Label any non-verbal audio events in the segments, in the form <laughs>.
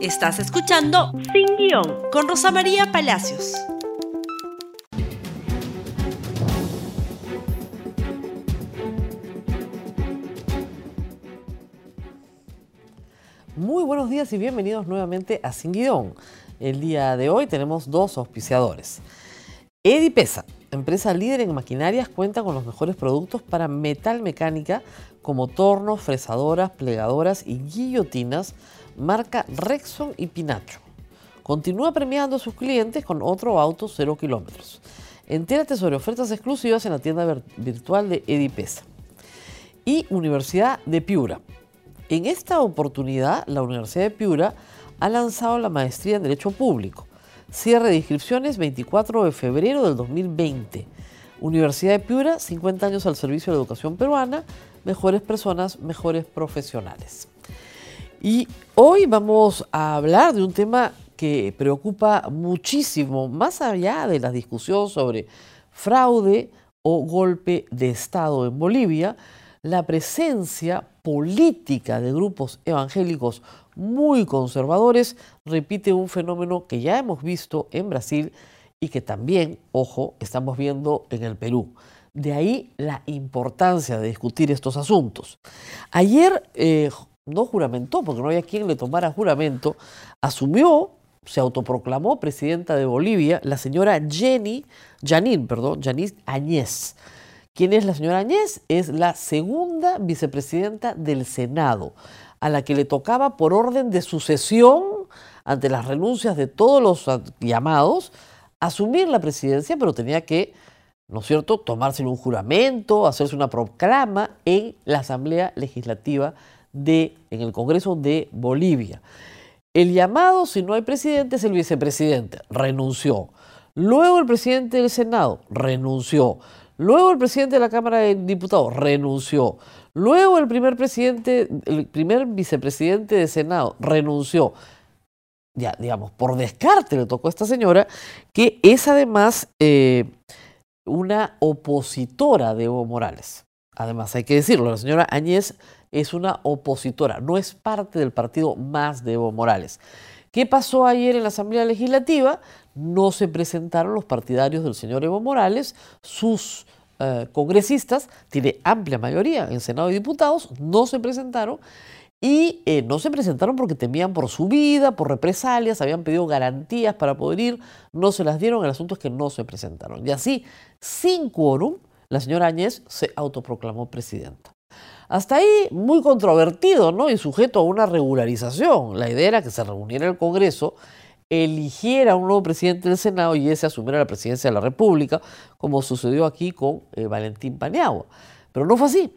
Estás escuchando Sin Guión con Rosa María Palacios. Muy buenos días y bienvenidos nuevamente a Sin Guión. El día de hoy tenemos dos auspiciadores. Edipesa, empresa líder en maquinarias, cuenta con los mejores productos para metal mecánica como tornos, fresadoras, plegadoras y guillotinas marca Rexon y Pinacho. Continúa premiando a sus clientes con otro auto 0 kilómetros. Entérate sobre ofertas exclusivas en la tienda virtual de Edipesa. Y Universidad de Piura. En esta oportunidad, la Universidad de Piura ha lanzado la maestría en Derecho Público. Cierre de inscripciones 24 de febrero del 2020. Universidad de Piura, 50 años al servicio de la educación peruana, mejores personas, mejores profesionales. Y hoy vamos a hablar de un tema que preocupa muchísimo, más allá de la discusión sobre fraude o golpe de Estado en Bolivia, la presencia política de grupos evangélicos muy conservadores repite un fenómeno que ya hemos visto en Brasil y que también, ojo, estamos viendo en el Perú. De ahí la importancia de discutir estos asuntos. Ayer eh, no juramentó, porque no había quien le tomara juramento, asumió, se autoproclamó presidenta de Bolivia, la señora Jenny, Janine, perdón, Janine Añez. ¿Quién es la señora Añez? Es la segunda vicepresidenta del Senado, a la que le tocaba por orden de sucesión, ante las renuncias de todos los llamados, asumir la presidencia, pero tenía que, ¿no es cierto?, tomarse un juramento, hacerse una proclama en la Asamblea Legislativa de, en el Congreso de Bolivia. El llamado, si no hay presidente, es el vicepresidente. Renunció. Luego el presidente del Senado renunció. Luego el presidente de la Cámara de Diputados renunció. Luego el primer presidente, el primer vicepresidente de Senado renunció. Ya, digamos, por descarte le tocó a esta señora, que es además eh, una opositora de Evo Morales. Además, hay que decirlo, la señora Áñez es una opositora, no es parte del partido más de Evo Morales. ¿Qué pasó ayer en la Asamblea Legislativa? No se presentaron los partidarios del señor Evo Morales, sus eh, congresistas, tiene amplia mayoría en Senado y Diputados, no se presentaron y eh, no se presentaron porque temían por su vida, por represalias, habían pedido garantías para poder ir, no se las dieron, el asunto es que no se presentaron. Y así, sin quórum, la señora Áñez se autoproclamó presidenta. Hasta ahí muy controvertido, ¿no? Y sujeto a una regularización. La idea era que se reuniera el Congreso, eligiera un nuevo presidente del Senado y ese asumiera la presidencia de la República, como sucedió aquí con eh, Valentín Paniagua. Pero no fue así.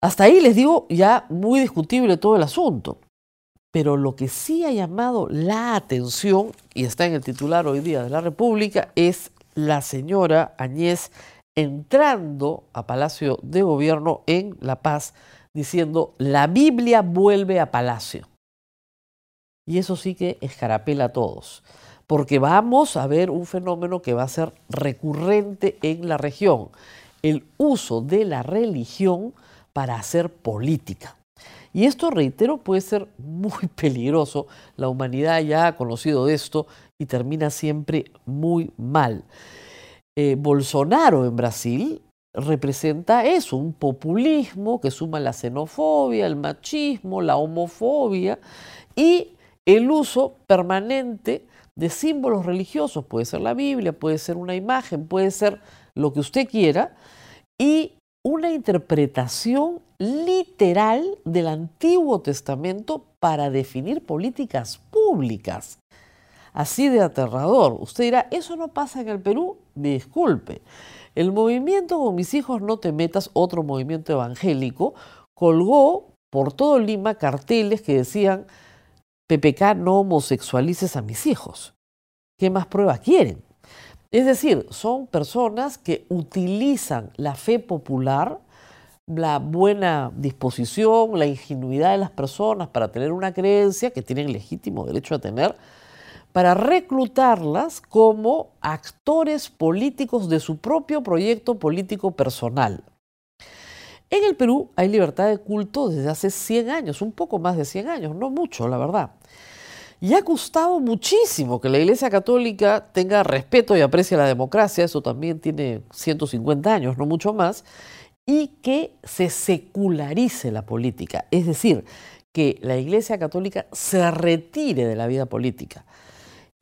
Hasta ahí les digo ya muy discutible todo el asunto. Pero lo que sí ha llamado la atención, y está en el titular hoy día de la República, es la señora Añez entrando a Palacio de Gobierno en La Paz diciendo, la Biblia vuelve a Palacio. Y eso sí que escarapela a todos, porque vamos a ver un fenómeno que va a ser recurrente en la región, el uso de la religión para hacer política. Y esto, reitero, puede ser muy <laughs> peligroso. La humanidad ya ha conocido de esto y termina siempre muy mal. Eh, Bolsonaro en Brasil representa eso, un populismo que suma la xenofobia, el machismo, la homofobia y el uso permanente de símbolos religiosos. Puede ser la Biblia, puede ser una imagen, puede ser lo que usted quiera, y una interpretación literal del Antiguo Testamento para definir políticas públicas así de aterrador. Usted dirá, ¿eso no pasa en el Perú? Disculpe. El movimiento con mis hijos no te metas, otro movimiento evangélico, colgó por todo Lima carteles que decían, PPK no homosexualices a mis hijos. ¿Qué más pruebas quieren? Es decir, son personas que utilizan la fe popular, la buena disposición, la ingenuidad de las personas para tener una creencia que tienen legítimo derecho a tener, para reclutarlas como actores políticos de su propio proyecto político personal. En el Perú hay libertad de culto desde hace 100 años, un poco más de 100 años, no mucho, la verdad. Y ha gustado muchísimo que la Iglesia Católica tenga respeto y aprecie la democracia, eso también tiene 150 años, no mucho más, y que se secularice la política, es decir, que la Iglesia Católica se retire de la vida política.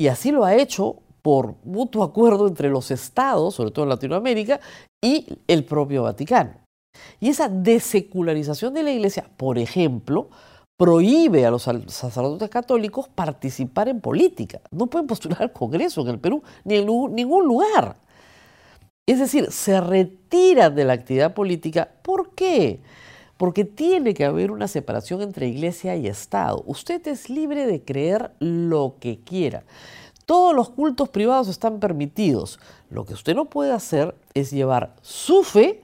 Y así lo ha hecho por mutuo acuerdo entre los estados, sobre todo en Latinoamérica, y el propio Vaticano. Y esa desecularización de la Iglesia, por ejemplo, prohíbe a los sacerdotes católicos participar en política. No pueden postular al Congreso en el Perú ni en ningún lugar. Es decir, se retiran de la actividad política. ¿Por qué? Porque tiene que haber una separación entre iglesia y Estado. Usted es libre de creer lo que quiera. Todos los cultos privados están permitidos. Lo que usted no puede hacer es llevar su fe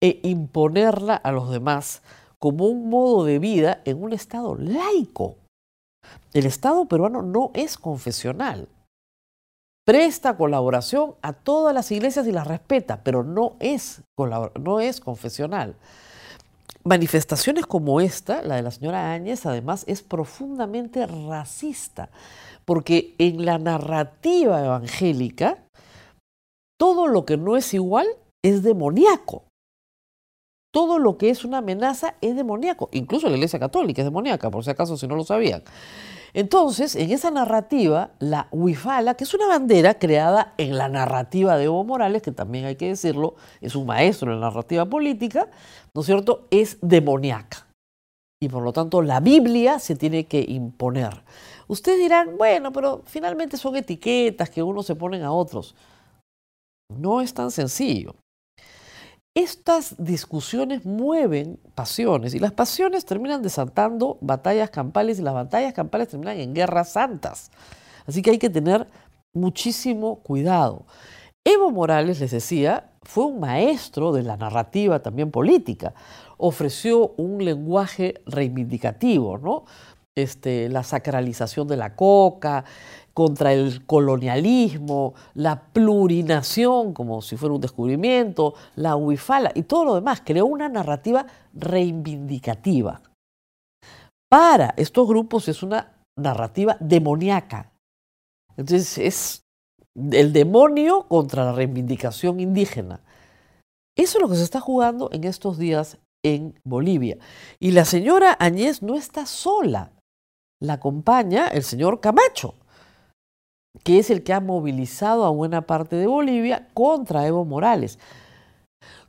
e imponerla a los demás como un modo de vida en un Estado laico. El Estado peruano no es confesional. Presta colaboración a todas las iglesias y las respeta, pero no es, no es confesional. Manifestaciones como esta, la de la señora Áñez, además es profundamente racista porque en la narrativa evangélica, todo lo que no es igual es demoníaco. Todo lo que es una amenaza es demoníaco. Incluso la Iglesia Católica es demoníaca, por si acaso, si no lo sabían. Entonces, en esa narrativa, la huifala, que es una bandera creada en la narrativa de Evo Morales, que también hay que decirlo, es un maestro en la narrativa política, ¿no es cierto?, es demoníaca. Y por lo tanto, la Biblia se tiene que imponer. Ustedes dirán, bueno, pero finalmente son etiquetas que uno se ponen a otros. No es tan sencillo. Estas discusiones mueven pasiones y las pasiones terminan desatando batallas campales y las batallas campales terminan en guerras santas. Así que hay que tener muchísimo cuidado. Evo Morales, les decía, fue un maestro de la narrativa también política. Ofreció un lenguaje reivindicativo, ¿no? Este, la sacralización de la coca, contra el colonialismo, la plurinación, como si fuera un descubrimiento, la huifala y todo lo demás. Creó una narrativa reivindicativa. Para estos grupos es una narrativa demoníaca. Entonces es el demonio contra la reivindicación indígena. Eso es lo que se está jugando en estos días en Bolivia. Y la señora Añez no está sola la acompaña el señor Camacho, que es el que ha movilizado a buena parte de Bolivia contra Evo Morales,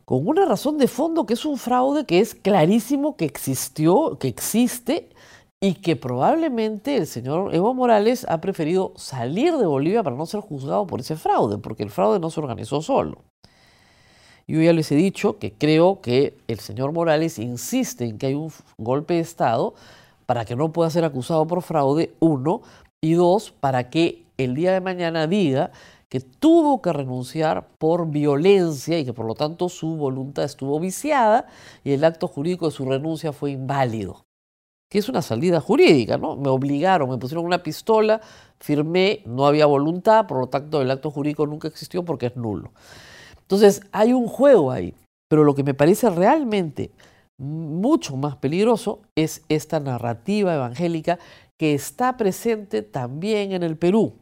con una razón de fondo que es un fraude que es clarísimo que existió, que existe y que probablemente el señor Evo Morales ha preferido salir de Bolivia para no ser juzgado por ese fraude, porque el fraude no se organizó solo. Yo ya les he dicho que creo que el señor Morales insiste en que hay un golpe de Estado para que no pueda ser acusado por fraude, uno, y dos, para que el día de mañana diga que tuvo que renunciar por violencia y que por lo tanto su voluntad estuvo viciada y el acto jurídico de su renuncia fue inválido. Que es una salida jurídica, ¿no? Me obligaron, me pusieron una pistola, firmé, no había voluntad, por lo tanto el acto jurídico nunca existió porque es nulo. Entonces hay un juego ahí, pero lo que me parece realmente mucho más peligroso es esta narrativa evangélica que está presente también en el Perú.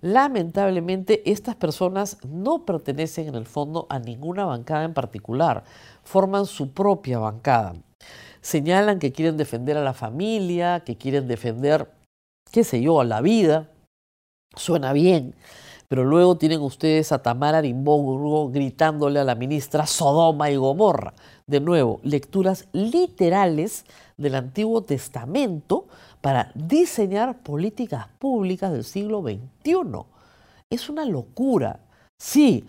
Lamentablemente, estas personas no pertenecen en el fondo a ninguna bancada en particular, forman su propia bancada. Señalan que quieren defender a la familia, que quieren defender, qué sé yo, a la vida. Suena bien, pero luego tienen ustedes a Tamara Arimburgo gritándole a la ministra Sodoma y Gomorra. De nuevo, lecturas literales del Antiguo Testamento para diseñar políticas públicas del siglo XXI. Es una locura. Sí,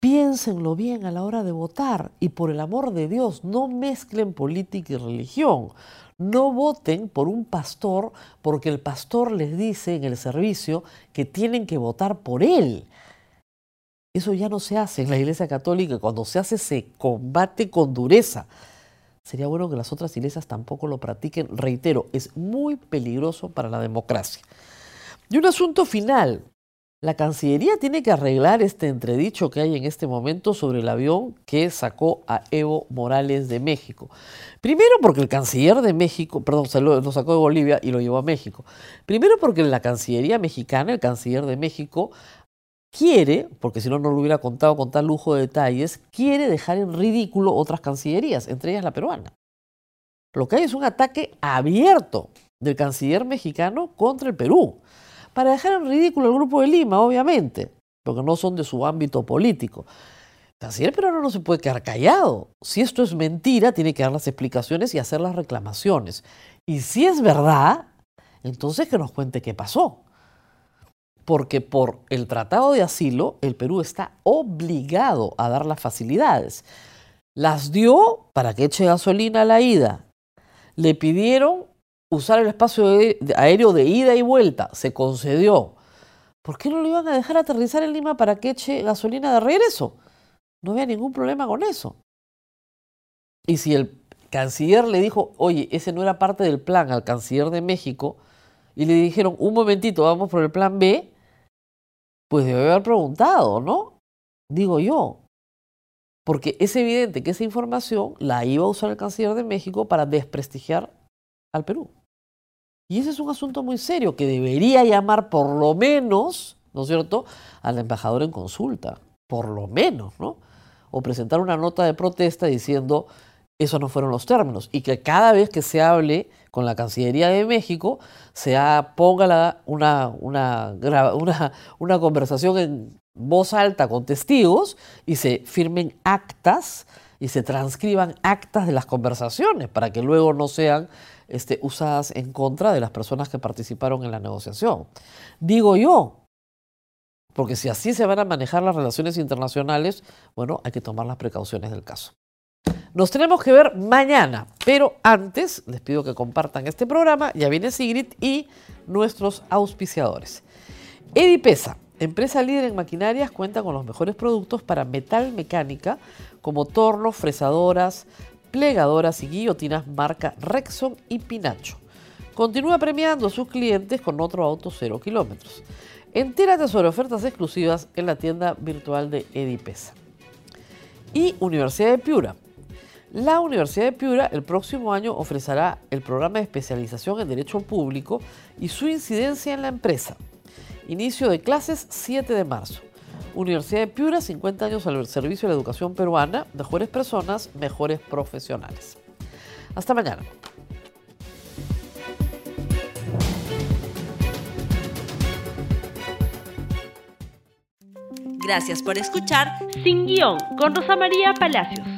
piénsenlo bien a la hora de votar y por el amor de Dios, no mezclen política y religión. No voten por un pastor porque el pastor les dice en el servicio que tienen que votar por él. Eso ya no se hace en la Iglesia Católica. Cuando se hace se combate con dureza. Sería bueno que las otras iglesias tampoco lo practiquen. Reitero, es muy peligroso para la democracia. Y un asunto final. La Cancillería tiene que arreglar este entredicho que hay en este momento sobre el avión que sacó a Evo Morales de México. Primero porque el canciller de México, perdón, se lo, lo, sacó de Bolivia y lo llevó a México. Primero porque la Cancillería mexicana, el canciller de México, quiere, porque si no, no lo hubiera contado con tal lujo de detalles, quiere dejar en ridículo otras cancillerías, entre ellas la peruana. Lo que hay es un ataque abierto del canciller mexicano contra el Perú para dejar en ridículo al Grupo de Lima, obviamente, porque no son de su ámbito político. El canciller peruano no se puede quedar callado. Si esto es mentira, tiene que dar las explicaciones y hacer las reclamaciones. Y si es verdad, entonces que nos cuente qué pasó. Porque por el Tratado de Asilo, el Perú está obligado a dar las facilidades. Las dio para que eche gasolina a la ida. Le pidieron usar el espacio aéreo de ida y vuelta. Se concedió. ¿Por qué no lo iban a dejar aterrizar en Lima para que eche gasolina de regreso? No había ningún problema con eso. Y si el canciller le dijo, oye, ese no era parte del plan al canciller de México, y le dijeron, un momentito, vamos por el plan B, pues debe haber preguntado, ¿no? Digo yo. Porque es evidente que esa información la iba a usar el canciller de México para desprestigiar al Perú. Y ese es un asunto muy serio que debería llamar por lo menos, ¿no es cierto?, al embajador en consulta, por lo menos, ¿no? O presentar una nota de protesta diciendo, esos no fueron los términos, y que cada vez que se hable con la Cancillería de México, se ponga una, una, una, conversación en voz alta con testigos y se firmen actas y se transcriban actas de las conversaciones para que luego no sean este, usadas en contra de las personas que participaron en la negociación. Digo yo, porque si así se van a manejar las relaciones internacionales, bueno, hay que tomar las precauciones del caso. Nos tenemos que ver mañana, pero antes les pido que compartan este programa. Ya viene Sigrid y nuestros auspiciadores. Edipesa, empresa líder en maquinarias, cuenta con los mejores productos para metal mecánica como tornos, fresadoras, plegadoras y guillotinas marca Rexon y Pinacho. Continúa premiando a sus clientes con otro auto 0 kilómetros. Entérate sobre ofertas exclusivas en la tienda virtual de Edipesa. Y Universidad de Piura. La Universidad de Piura el próximo año ofrecerá el programa de especialización en Derecho Público y su incidencia en la empresa. Inicio de clases 7 de marzo. Universidad de Piura, 50 años al servicio de la educación peruana, mejores personas, mejores profesionales. Hasta mañana. Gracias por escuchar Sin Guión con Rosa María Palacios.